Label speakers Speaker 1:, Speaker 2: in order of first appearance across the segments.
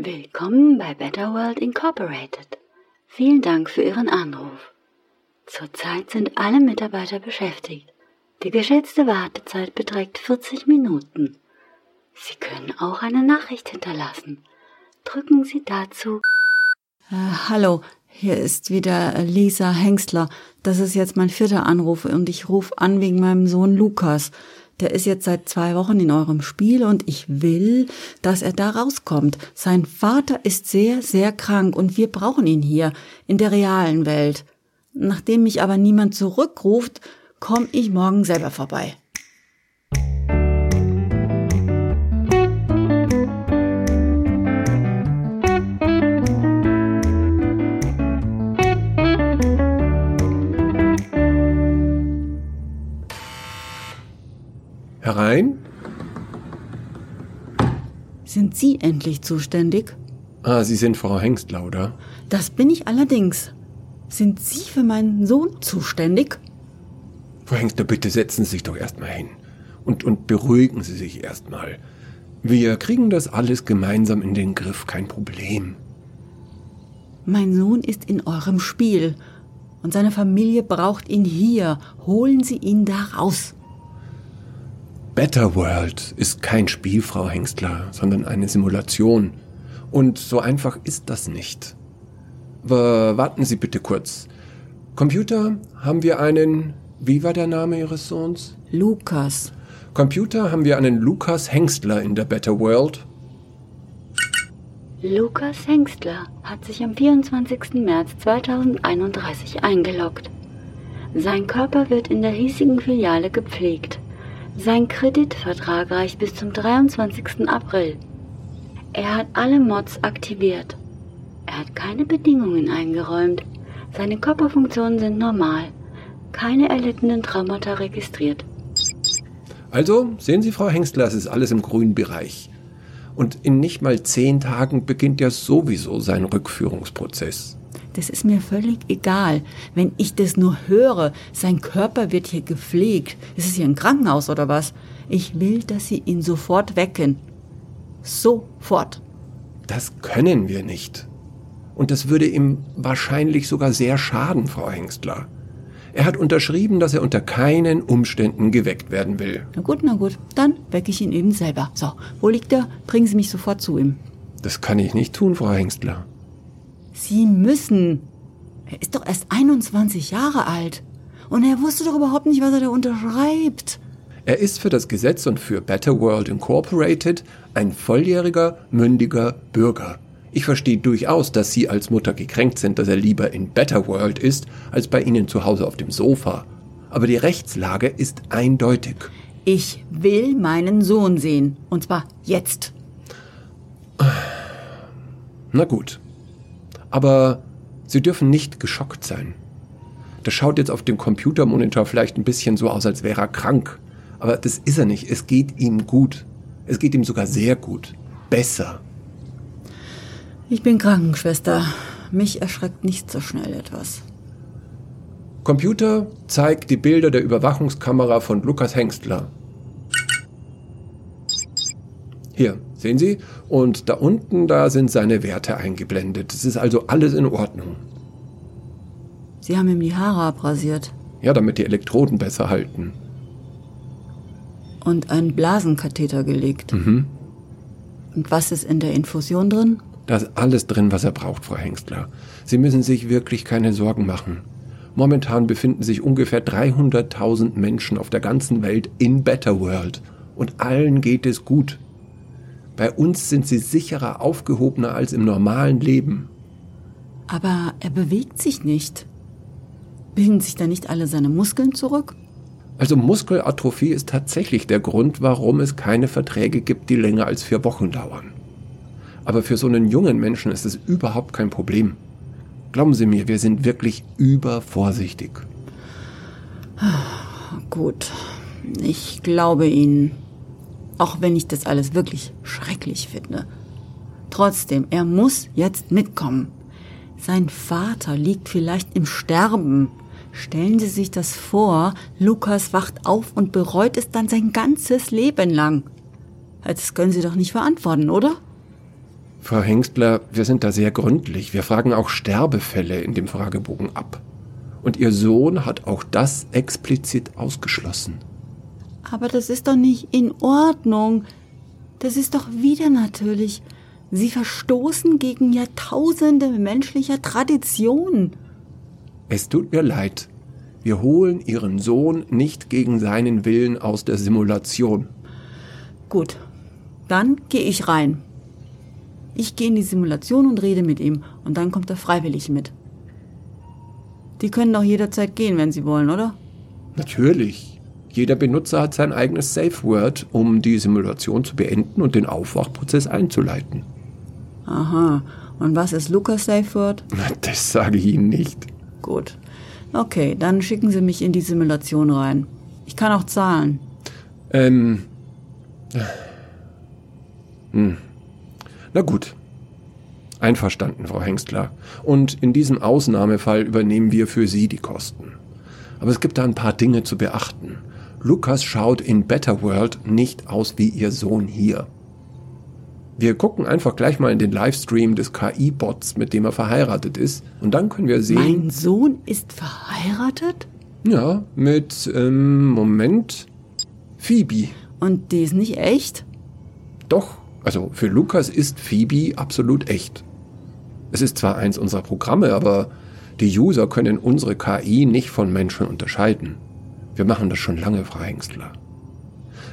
Speaker 1: Willkommen bei Better World Incorporated. Vielen Dank für Ihren Anruf. Zurzeit sind alle Mitarbeiter beschäftigt. Die geschätzte Wartezeit beträgt 40 Minuten. Sie können auch eine Nachricht hinterlassen. Drücken Sie dazu.
Speaker 2: Äh, hallo, hier ist wieder Lisa Hengstler. Das ist jetzt mein vierter Anruf und ich rufe an wegen meinem Sohn Lukas. Der ist jetzt seit zwei Wochen in eurem Spiel und ich will, dass er da rauskommt. Sein Vater ist sehr, sehr krank und wir brauchen ihn hier in der realen Welt. Nachdem mich aber niemand zurückruft, komme ich morgen selber vorbei. Sie endlich zuständig?
Speaker 3: Ah, Sie sind Frau Hengstler, oder?
Speaker 2: Das bin ich allerdings. Sind Sie für meinen Sohn zuständig?
Speaker 3: Frau Hengstler, bitte setzen Sie sich doch erstmal hin. Und, und beruhigen Sie sich erstmal. Wir kriegen das alles gemeinsam in den Griff, kein Problem.
Speaker 2: Mein Sohn ist in eurem Spiel und seine Familie braucht ihn hier. Holen Sie ihn da raus.
Speaker 3: Better World ist kein Spiel, Frau Hengstler, sondern eine Simulation. Und so einfach ist das nicht. Aber warten Sie bitte kurz. Computer, haben wir einen, wie war der Name Ihres Sohns?
Speaker 2: Lukas.
Speaker 3: Computer, haben wir einen Lukas Hengstler in der Better World?
Speaker 1: Lukas Hengstler hat sich am 24. März 2031 eingeloggt. Sein Körper wird in der hiesigen Filiale gepflegt. Sein Kreditvertrag reicht bis zum 23. April. Er hat alle Mods aktiviert. Er hat keine Bedingungen eingeräumt. Seine Körperfunktionen sind normal. Keine erlittenen Traumata registriert.
Speaker 3: Also, sehen Sie, Frau Hengstler, es ist alles im grünen Bereich. Und in nicht mal zehn Tagen beginnt ja sowieso sein Rückführungsprozess.
Speaker 2: Das ist mir völlig egal. Wenn ich das nur höre, sein Körper wird hier gepflegt. Ist es hier ein Krankenhaus oder was? Ich will, dass Sie ihn sofort wecken. Sofort.
Speaker 3: Das können wir nicht. Und das würde ihm wahrscheinlich sogar sehr schaden, Frau Hengstler. Er hat unterschrieben, dass er unter keinen Umständen geweckt werden will.
Speaker 2: Na gut, na gut. Dann wecke ich ihn eben selber. So, wo liegt er? Bringen Sie mich sofort zu ihm.
Speaker 3: Das kann ich nicht tun, Frau Hengstler.
Speaker 2: Sie müssen. Er ist doch erst 21 Jahre alt. Und er wusste doch überhaupt nicht, was er da unterschreibt.
Speaker 3: Er ist für das Gesetz und für Better World Incorporated ein volljähriger, mündiger Bürger. Ich verstehe durchaus, dass Sie als Mutter gekränkt sind, dass er lieber in Better World ist, als bei Ihnen zu Hause auf dem Sofa. Aber die Rechtslage ist eindeutig.
Speaker 2: Ich will meinen Sohn sehen. Und zwar jetzt.
Speaker 3: Na gut. Aber Sie dürfen nicht geschockt sein. Das schaut jetzt auf dem Computermonitor vielleicht ein bisschen so aus, als wäre er krank. Aber das ist er nicht. Es geht ihm gut. Es geht ihm sogar sehr gut. Besser.
Speaker 2: Ich bin Krankenschwester. Mich erschreckt nicht so schnell etwas.
Speaker 3: Computer zeigt die Bilder der Überwachungskamera von Lukas Hengstler. Hier, sehen Sie? Und da unten, da sind seine Werte eingeblendet. Es ist also alles in Ordnung.
Speaker 2: Sie haben ihm die Haare abrasiert.
Speaker 3: Ja, damit die Elektroden besser halten.
Speaker 2: Und einen Blasenkatheter gelegt.
Speaker 3: Mhm.
Speaker 2: Und was ist in der Infusion drin?
Speaker 3: Da ist alles drin, was er braucht, Frau Hengstler. Sie müssen sich wirklich keine Sorgen machen. Momentan befinden sich ungefähr 300.000 Menschen auf der ganzen Welt in Better World. Und allen geht es gut. Bei uns sind sie sicherer aufgehobener als im normalen Leben.
Speaker 2: Aber er bewegt sich nicht. Bilden sich da nicht alle seine Muskeln zurück?
Speaker 3: Also Muskelatrophie ist tatsächlich der Grund, warum es keine Verträge gibt, die länger als vier Wochen dauern. Aber für so einen jungen Menschen ist es überhaupt kein Problem. Glauben Sie mir, wir sind wirklich übervorsichtig.
Speaker 2: Gut, ich glaube Ihnen. Auch wenn ich das alles wirklich schrecklich finde. Trotzdem, er muss jetzt mitkommen. Sein Vater liegt vielleicht im Sterben. Stellen Sie sich das vor, Lukas wacht auf und bereut es dann sein ganzes Leben lang. Das können Sie doch nicht verantworten, oder?
Speaker 3: Frau Hengstler, wir sind da sehr gründlich. Wir fragen auch Sterbefälle in dem Fragebogen ab. Und Ihr Sohn hat auch das explizit ausgeschlossen.
Speaker 2: Aber das ist doch nicht in Ordnung. Das ist doch wieder natürlich. Sie verstoßen gegen Jahrtausende menschlicher Tradition.
Speaker 3: Es tut mir leid. Wir holen Ihren Sohn nicht gegen seinen Willen aus der Simulation.
Speaker 2: Gut, dann gehe ich rein. Ich gehe in die Simulation und rede mit ihm und dann kommt er freiwillig mit. Die können doch jederzeit gehen, wenn sie wollen, oder?
Speaker 3: Natürlich. Jeder Benutzer hat sein eigenes Safe Word, um die Simulation zu beenden und den Aufwachprozess einzuleiten.
Speaker 2: Aha. Und was ist Lukas Safe Word?
Speaker 3: Das sage ich Ihnen nicht.
Speaker 2: Gut. Okay, dann schicken Sie mich in die Simulation rein. Ich kann auch zahlen.
Speaker 3: Ähm. Hm. Na gut. Einverstanden, Frau Hengstler. Und in diesem Ausnahmefall übernehmen wir für Sie die Kosten. Aber es gibt da ein paar Dinge zu beachten. Lukas schaut in Better World nicht aus wie Ihr Sohn hier. Wir gucken einfach gleich mal in den Livestream des KI-Bots, mit dem er verheiratet ist. Und dann können wir sehen.
Speaker 2: Mein Sohn ist verheiratet?
Speaker 3: Ja, mit, ähm, Moment. Phoebe.
Speaker 2: Und die ist nicht echt?
Speaker 3: Doch, also für Lukas ist Phoebe absolut echt. Es ist zwar eins unserer Programme, aber die User können unsere KI nicht von Menschen unterscheiden. Wir machen das schon lange, Frau Hengstler.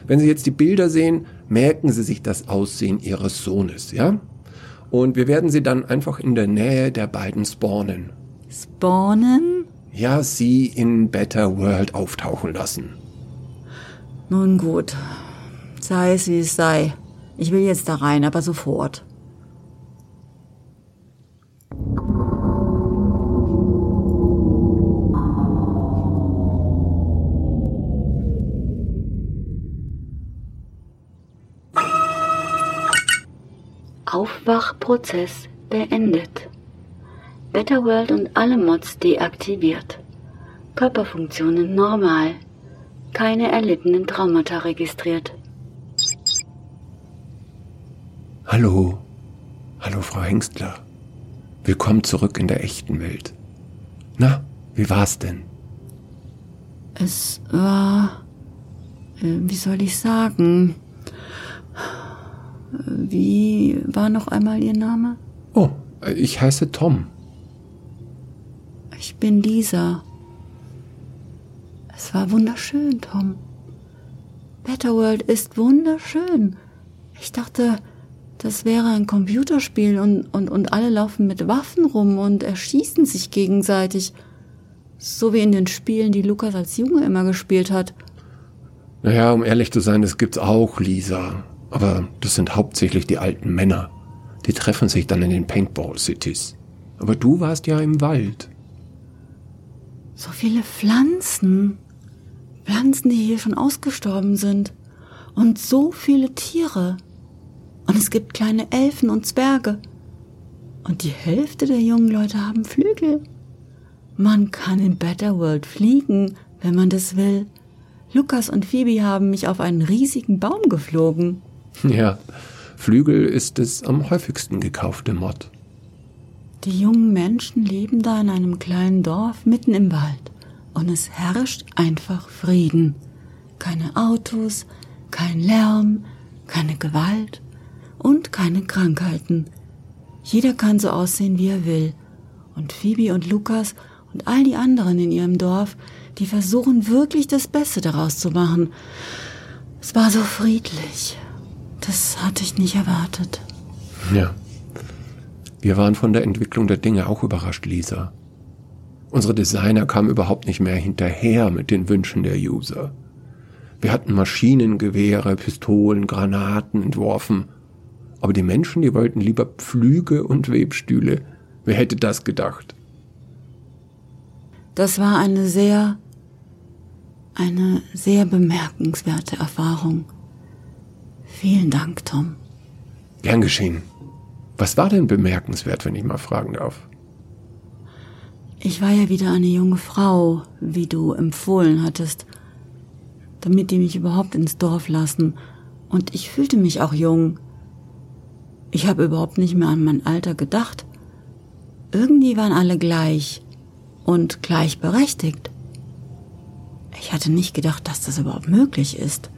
Speaker 3: Wenn Sie jetzt die Bilder sehen, merken Sie sich das Aussehen Ihres Sohnes, ja? Und wir werden Sie dann einfach in der Nähe der beiden spawnen.
Speaker 2: Spawnen?
Speaker 3: Ja, Sie in Better World auftauchen lassen.
Speaker 2: Nun gut. Sei es wie es sei. Ich will jetzt da rein, aber sofort.
Speaker 1: Aufwachprozess beendet. Betterworld und alle Mods deaktiviert. Körperfunktionen normal. Keine erlittenen Traumata registriert.
Speaker 3: Hallo. Hallo, Frau Hengstler. Willkommen zurück in der echten Welt. Na, wie war's denn?
Speaker 2: Es war. Äh, wie soll ich sagen? Wie war noch einmal Ihr Name?
Speaker 3: Oh, ich heiße Tom.
Speaker 2: Ich bin Lisa. Es war wunderschön, Tom. Betterworld ist wunderschön. Ich dachte, das wäre ein Computerspiel und, und, und alle laufen mit Waffen rum und erschießen sich gegenseitig. So wie in den Spielen, die Lukas als Junge immer gespielt hat.
Speaker 3: Naja, um ehrlich zu sein, das gibt's auch, Lisa. Aber das sind hauptsächlich die alten Männer. Die treffen sich dann in den Paintball-Cities. Aber du warst ja im Wald.
Speaker 2: So viele Pflanzen. Pflanzen, die hier schon ausgestorben sind. Und so viele Tiere. Und es gibt kleine Elfen und Zwerge. Und die Hälfte der jungen Leute haben Flügel. Man kann in Better World fliegen, wenn man das will. Lukas und Phoebe haben mich auf einen riesigen Baum geflogen.
Speaker 3: Ja, Flügel ist das am häufigsten gekaufte Mod.
Speaker 2: Die jungen Menschen leben da in einem kleinen Dorf mitten im Wald. Und es herrscht einfach Frieden. Keine Autos, kein Lärm, keine Gewalt und keine Krankheiten. Jeder kann so aussehen, wie er will. Und Phoebe und Lukas und all die anderen in ihrem Dorf, die versuchen wirklich das Beste daraus zu machen. Es war so friedlich. Das hatte ich nicht erwartet.
Speaker 3: Ja. Wir waren von der Entwicklung der Dinge auch überrascht, Lisa. Unsere Designer kamen überhaupt nicht mehr hinterher mit den Wünschen der User. Wir hatten Maschinengewehre, Pistolen, Granaten entworfen. Aber die Menschen, die wollten lieber Pflüge und Webstühle. Wer hätte das gedacht?
Speaker 2: Das war eine sehr, eine sehr bemerkenswerte Erfahrung. Vielen Dank, Tom.
Speaker 3: Gern geschehen. Was war denn bemerkenswert, wenn ich mal fragen darf?
Speaker 2: Ich war ja wieder eine junge Frau, wie du empfohlen hattest, damit die mich überhaupt ins Dorf lassen. Und ich fühlte mich auch jung. Ich habe überhaupt nicht mehr an mein Alter gedacht. Irgendwie waren alle gleich und gleichberechtigt. Ich hatte nicht gedacht, dass das überhaupt möglich ist.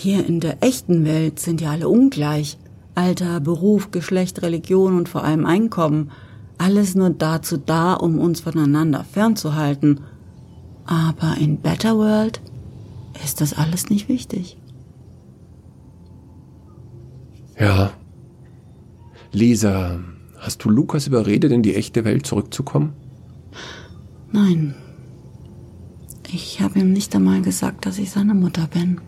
Speaker 2: Hier in der echten Welt sind ja alle ungleich. Alter, Beruf, Geschlecht, Religion und vor allem Einkommen. Alles nur dazu da, um uns voneinander fernzuhalten. Aber in Better World ist das alles nicht wichtig.
Speaker 3: Ja. Lisa, hast du Lukas überredet, in die echte Welt zurückzukommen?
Speaker 2: Nein. Ich habe ihm nicht einmal gesagt, dass ich seine Mutter bin.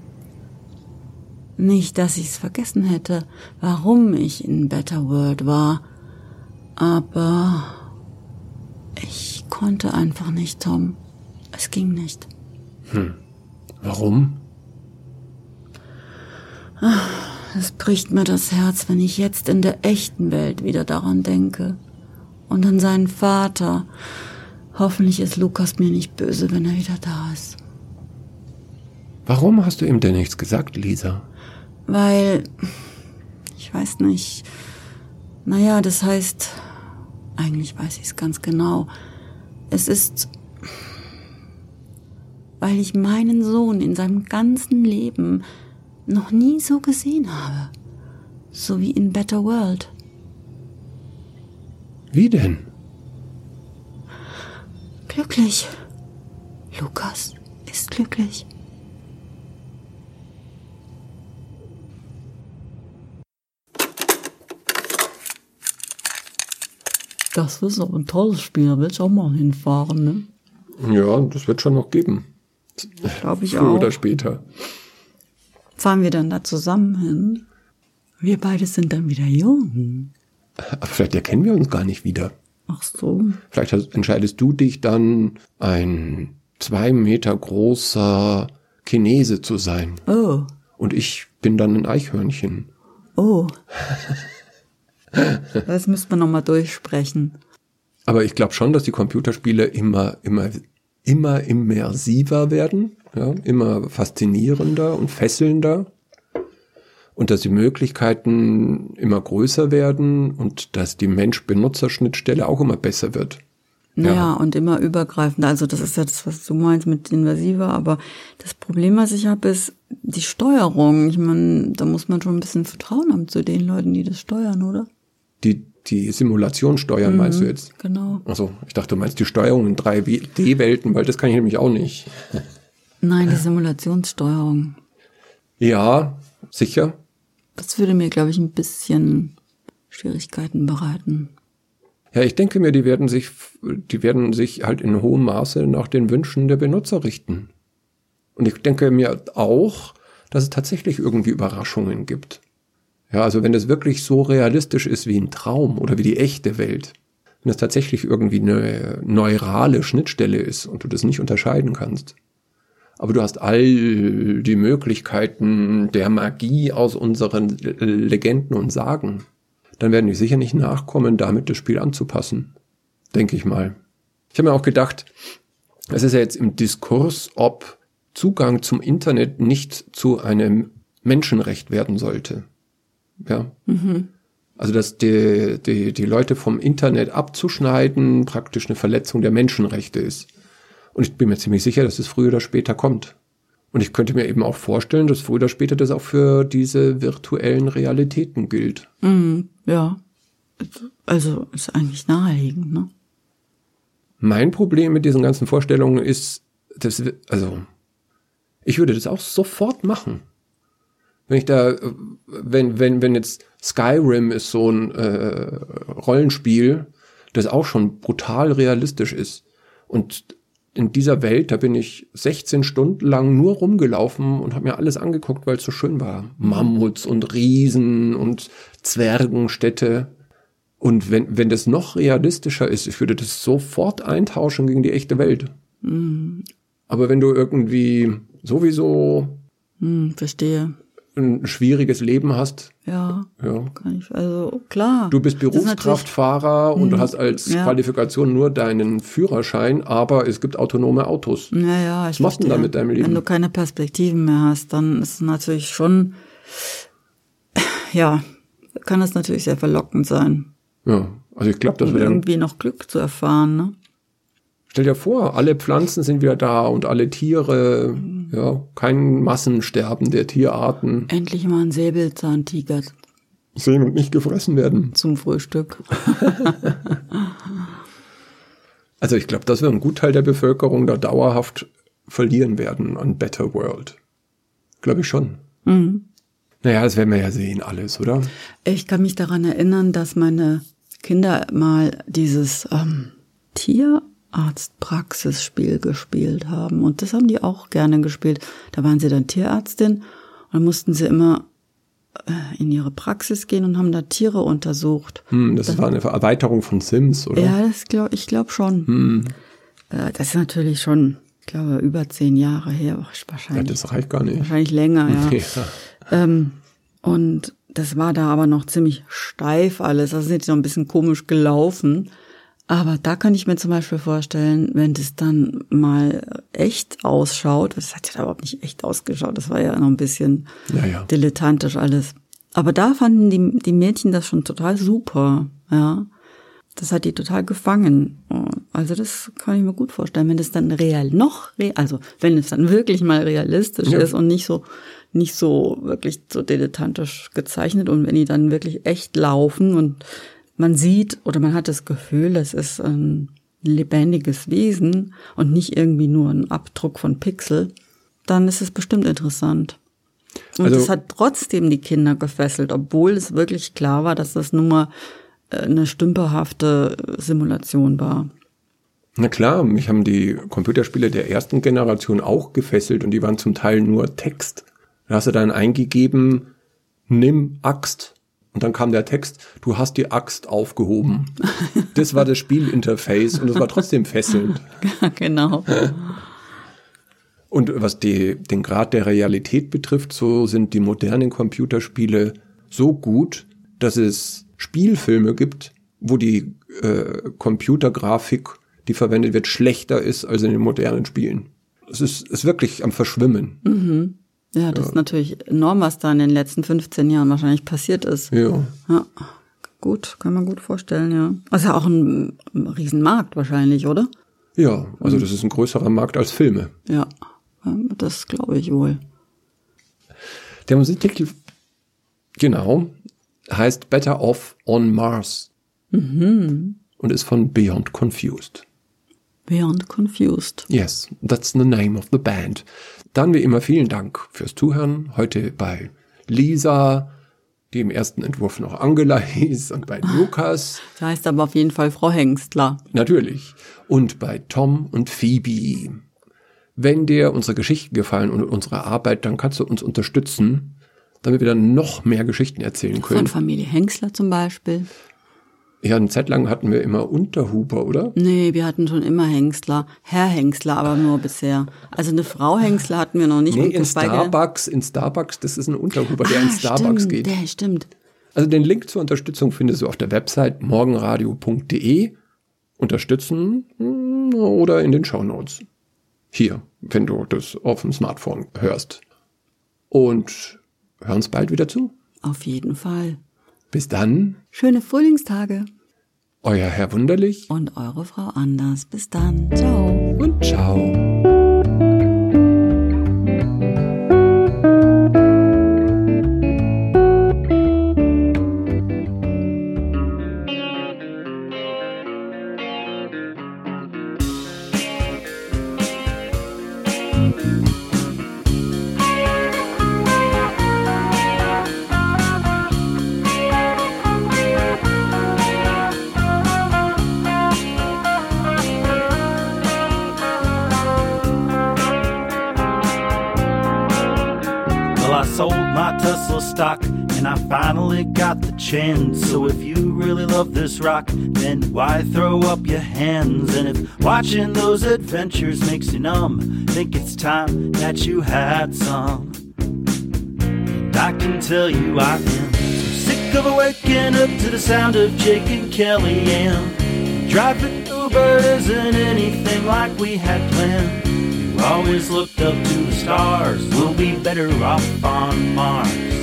Speaker 2: Nicht, dass ich es vergessen hätte, warum ich in Better World war. Aber ich konnte einfach nicht, Tom. Es ging nicht.
Speaker 3: Hm. Warum?
Speaker 2: Es bricht mir das Herz, wenn ich jetzt in der echten Welt wieder daran denke. Und an seinen Vater. Hoffentlich ist Lukas mir nicht böse, wenn er wieder da ist.
Speaker 3: Warum hast du ihm denn nichts gesagt, Lisa?
Speaker 2: Weil, ich weiß nicht. Naja, das heißt, eigentlich weiß ich es ganz genau. Es ist, weil ich meinen Sohn in seinem ganzen Leben noch nie so gesehen habe. So wie in Better World.
Speaker 3: Wie denn?
Speaker 2: Glücklich. Lukas ist glücklich. Das ist aber ein tolles Spiel, da will ich auch mal hinfahren, ne?
Speaker 3: Ja, das wird schon noch geben.
Speaker 2: Glaube ich
Speaker 3: Früher
Speaker 2: auch.
Speaker 3: oder später.
Speaker 2: Fahren wir dann da zusammen hin? Wir beide sind dann wieder jung.
Speaker 3: Aber vielleicht erkennen wir uns gar nicht wieder.
Speaker 2: Ach so.
Speaker 3: Vielleicht entscheidest du dich dann, ein zwei Meter großer Chinese zu sein.
Speaker 2: Oh,
Speaker 3: Und ich bin dann ein Eichhörnchen.
Speaker 2: oh. Das müsste man nochmal durchsprechen.
Speaker 3: Aber ich glaube schon, dass die Computerspiele immer, immer, immer immersiver werden, ja, immer faszinierender und fesselnder. Und dass die Möglichkeiten immer größer werden und dass die Mensch-Benutzer-Schnittstelle auch immer besser wird.
Speaker 2: Naja,
Speaker 3: Ja.
Speaker 2: und immer übergreifend. Also das ist ja das, was du meinst mit invasiver. Aber das Problem, was ich habe, ist die Steuerung. Ich meine, da muss man schon ein bisschen Vertrauen haben zu den Leuten, die das steuern, oder?
Speaker 3: Die, die Simulation steuern, meinst du jetzt?
Speaker 2: Genau.
Speaker 3: Also, ich dachte, du meinst die Steuerung in 3D-Welten, weil das kann ich nämlich auch nicht.
Speaker 2: Nein, die Simulationssteuerung.
Speaker 3: Ja, sicher.
Speaker 2: Das würde mir, glaube ich, ein bisschen Schwierigkeiten bereiten.
Speaker 3: Ja, ich denke mir, die werden sich, die werden sich halt in hohem Maße nach den Wünschen der Benutzer richten. Und ich denke mir auch, dass es tatsächlich irgendwie Überraschungen gibt. Ja, also wenn es wirklich so realistisch ist wie ein Traum oder wie die echte Welt, wenn es tatsächlich irgendwie eine neurale Schnittstelle ist und du das nicht unterscheiden kannst. Aber du hast all die Möglichkeiten der Magie aus unseren Legenden und Sagen dann werden die sicher nicht nachkommen, damit das Spiel anzupassen. Denke ich mal. Ich habe mir auch gedacht, es ist ja jetzt im Diskurs, ob Zugang zum Internet nicht zu einem Menschenrecht werden sollte. Ja. Also, dass die, die, die Leute vom Internet abzuschneiden praktisch eine Verletzung der Menschenrechte ist. Und ich bin mir ziemlich sicher, dass es früher oder später kommt. Und ich könnte mir eben auch vorstellen, dass früher oder später das auch für diese virtuellen Realitäten gilt.
Speaker 2: Mhm, ja. Also ist eigentlich naheliegend, ne?
Speaker 3: Mein Problem mit diesen ganzen Vorstellungen ist, dass, also, ich würde das auch sofort machen. Wenn ich da, äh, wenn, wenn, wenn jetzt Skyrim ist so ein äh, Rollenspiel, das auch schon brutal realistisch ist. Und in dieser Welt, da bin ich 16 Stunden lang nur rumgelaufen und habe mir alles angeguckt, weil es so schön war. Mammuts und Riesen und Zwergenstädte. Und wenn, wenn das noch realistischer ist, ich würde das sofort eintauschen gegen die echte Welt. Aber wenn du irgendwie sowieso
Speaker 2: Hm, verstehe.
Speaker 3: Ein schwieriges Leben hast,
Speaker 2: Ja,
Speaker 3: ja.
Speaker 2: kann ich, also klar.
Speaker 3: Du bist
Speaker 2: Das
Speaker 3: Berufskraftfahrer und du hast als
Speaker 2: ja.
Speaker 3: Qualifikation nur deinen Führerschein, aber es gibt autonome Autos.
Speaker 2: Ja, ja, ich
Speaker 3: Was machst du denn da mit deinem Leben?
Speaker 2: Wenn du keine Perspektiven mehr hast, dann ist es natürlich schon, ja, kann das natürlich sehr verlockend sein.
Speaker 3: Ja, also ich glaube, dass
Speaker 2: Um
Speaker 3: wir
Speaker 2: irgendwie noch Glück zu erfahren, ne?
Speaker 3: Stell dir vor, alle Pflanzen sind wieder da und alle Tiere, ja, kein Massensterben der Tierarten
Speaker 2: Endlich mal ein Säbelzahntiger
Speaker 3: sehen und nicht gefressen werden.
Speaker 2: zum Frühstück.
Speaker 3: Also ich glaube, dass wir einen Gutteil der Bevölkerung da dauerhaft verlieren werden an Better World. Glaube ich schon. Naja, das werden wir ja sehen, alles, oder?
Speaker 2: Ich kann mich daran erinnern, dass meine Kinder mal dieses ähm, Tierarztpraxisspiel gespielt haben. Und das haben die auch gerne gespielt. Da waren sie dann Tierärztin und dann mussten sie immer äh, in ihre Praxis gehen und haben da Tiere untersucht.
Speaker 3: Hm, das war eine Erweiterung von Sims, oder?
Speaker 2: Ja, das glaub, ich glaube schon. Äh, das ist natürlich schon, ich glaube, über zehn Jahre her.
Speaker 3: Ja,
Speaker 2: Wahrscheinlich,
Speaker 3: das reicht gar nicht.
Speaker 2: wahrscheinlich länger, ja.
Speaker 3: Ja.
Speaker 2: Ähm, und das war da aber noch ziemlich steif alles. Also sind die noch ein bisschen komisch gelaufen. Aber da kann ich mir zum Beispiel vorstellen, wenn das dann mal echt ausschaut, das hat ja überhaupt nicht echt ausgeschaut, das war ja noch ein bisschen
Speaker 3: Ja, ja.
Speaker 2: dilettantisch alles. Aber da fanden die, die Mädchen das schon total super, ja. Das hat die total gefangen. Also das kann ich mir gut vorstellen, wenn es dann real noch, real, also wenn es dann wirklich mal realistisch
Speaker 3: Ja.
Speaker 2: ist und nicht so, nicht so wirklich so dilettantisch gezeichnet und wenn die dann wirklich echt laufen und man sieht oder man hat das Gefühl, das ist ein lebendiges Wesen und nicht irgendwie nur ein Abdruck von Pixel, dann ist es bestimmt interessant. Und
Speaker 3: Also-
Speaker 2: es hat trotzdem die Kinder gefesselt, obwohl es wirklich klar war, dass das nun mal äh, eine stümperhafte Simulation war.
Speaker 3: Na klar, mich haben die Computerspiele der ersten Generation auch gefesselt und die waren zum Teil nur Text. Da hast du dann eingegeben, nimm Axt. Und dann kam der Text, du hast die Axt aufgehoben. Das war das Spielinterface und es war trotzdem fesselnd.
Speaker 2: genau.
Speaker 3: Und was die, den Grad der Realität betrifft, so sind die modernen Computerspiele so gut, dass es Spielfilme gibt, wo die äh, Computergrafik, die verwendet wird, schlechter ist als in den modernen Spielen. Es ist, ist wirklich am Verschwimmen.
Speaker 2: Ja, das ist natürlich enorm, was da in den letzten 15 Jahren wahrscheinlich passiert ist.
Speaker 3: Ja.
Speaker 2: Ja, gut, kann man gut vorstellen, ja. Ja auch ein, ein Riesenmarkt wahrscheinlich, oder?
Speaker 3: Ja, also das ist ein größerer Markt als Filme.
Speaker 2: Ja, ja, das glaube ich wohl.
Speaker 3: Der Musiktitel, genau, heißt Better Off on Mars. Und ist von Beyond Confused.
Speaker 2: Beyond Confused.
Speaker 3: Yes, that's the name of the band. Dann wie immer vielen Dank fürs Zuhören. Heute bei Lisa, die im ersten Entwurf noch Angela hieß, und bei Lukas,
Speaker 2: Das heißt aber auf jeden Fall Frau Hengstler.
Speaker 3: natürlich, und bei Tom und Phoebe. Wenn dir unsere Geschichten gefallen und unsere Arbeit, dann kannst du uns unterstützen, damit wir dann noch mehr Geschichten erzählen
Speaker 2: Von
Speaker 3: können.
Speaker 2: Familie Hengstler zum Beispiel.
Speaker 3: Ja, eine Zeit lang hatten wir immer Unterhuber, oder?
Speaker 2: Nee, wir hatten schon immer Hengstler. Herr Hengstler, aber nur bisher. Also eine Frau Hengstler hatten wir noch nicht.
Speaker 3: Nee, in Starbucks, in Starbucks, das ist ein Unterhuber, der in
Speaker 2: Ah,
Speaker 3: Starbucks
Speaker 2: stimmt,
Speaker 3: geht.
Speaker 2: Der, stimmt.
Speaker 3: Also den Link zur Unterstützung findest du auf der Website morgenradio.de. Unterstützen mm, oder in den Shownotes. Hier, wenn du das auf dem Smartphone hörst. Und hör uns bald wieder zu.
Speaker 2: Auf jeden Fall.
Speaker 3: Bis dann,
Speaker 2: Schöne Frühlingstage.
Speaker 3: euer Herr Wunderlich
Speaker 2: Und eure Frau Anders. Bis dann. Ciao.
Speaker 3: und ciao.
Speaker 4: Stock and I finally got the chance. So if you really love this rock, then why throw up your hands? And if watching those adventures makes you numb, think it's time that you had some. And I can tell you I am so sick of waking up to the sound of Jake and Kelly and driving Uber isn't anything like we had planned. You always looked up to the stars. We'll be better off on Mars.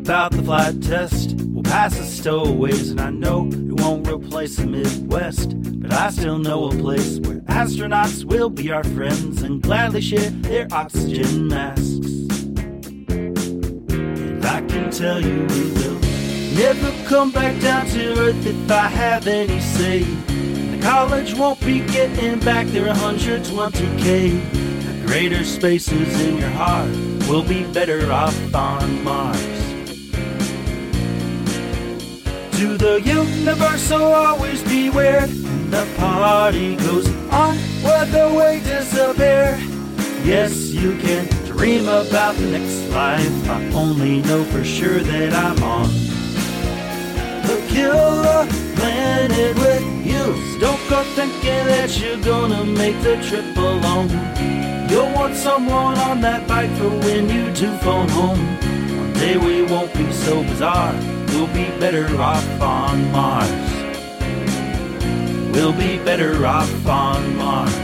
Speaker 4: About the flight test. We'll pass the stowaways, and I know it won't replace the Midwest. But I still know a place where astronauts will be our friends and gladly share their oxygen masks. And I can tell you we will never come back down to earth if I have any say. The college won't be getting back their 120k. The greater spaces in your heart will be better off on Mars. To the universe, so always beware. The party goes on where the way disappear. Yes, you can dream about the next life. I only know for sure that I'm on the killer planet with you. Don't go thinking that you're gonna make the trip alone. You'll want someone on that bike for when you do phone home. One day we won't be so bizarre. We'll be better off on Mars. We'll be better off on Mars.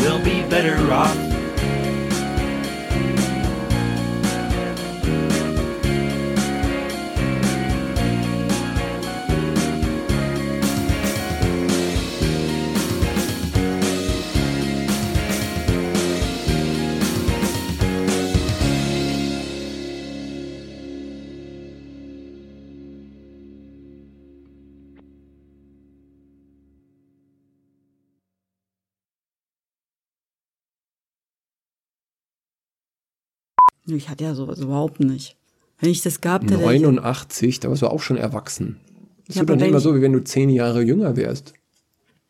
Speaker 4: We'll be better off.
Speaker 2: Ich hatte ja sowas überhaupt nicht. Wenn ich das gehabt hätte.
Speaker 3: 89, da warst du auch schon erwachsen. Das
Speaker 2: Ja,
Speaker 3: ist doch nicht immer so, wie wenn du zehn Jahre jünger wärst.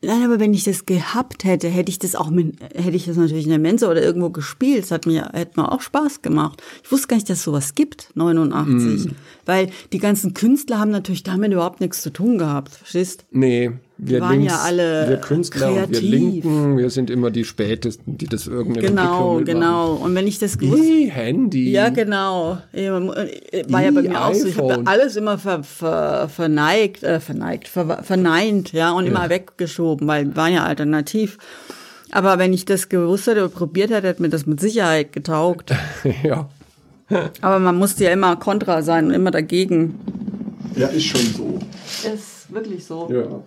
Speaker 2: Nein, aber wenn ich das gehabt hätte, hätte ich das auch mit, hätte ich das natürlich in der Mensa oder irgendwo gespielt. Das hat mir, hätte mir auch Spaß gemacht. Ich wusste gar nicht, dass es sowas gibt, 89. Weil die ganzen Künstler haben natürlich damit überhaupt nichts zu tun gehabt. Verstehst?
Speaker 3: Nee, wir
Speaker 2: waren
Speaker 3: links,
Speaker 2: ja alle
Speaker 3: wir Künstler und wir
Speaker 2: kreativ.
Speaker 3: Linken, wir sind immer die Spätesten, die das irgendeine
Speaker 2: Genau,
Speaker 3: Entwicklung
Speaker 2: genau. Und wenn ich das gewusst
Speaker 3: Wie Handy.
Speaker 2: Ja, genau. Ja, War ja bei mir auch so. Ich habe
Speaker 3: iPhone.
Speaker 2: alles immer ver, ver, verneigt, äh, verneigt, ver, verneint, ja, und immer weggeschoben, weil war ja alternativ. Aber wenn ich das gewusst hätte oder probiert hätte, hätte mir das mit Sicherheit getaugt.
Speaker 3: ja.
Speaker 2: Aber man musste ja immer kontra sein und immer dagegen.
Speaker 3: Ja, ist schon so.
Speaker 2: Ist wirklich so.
Speaker 3: Ja.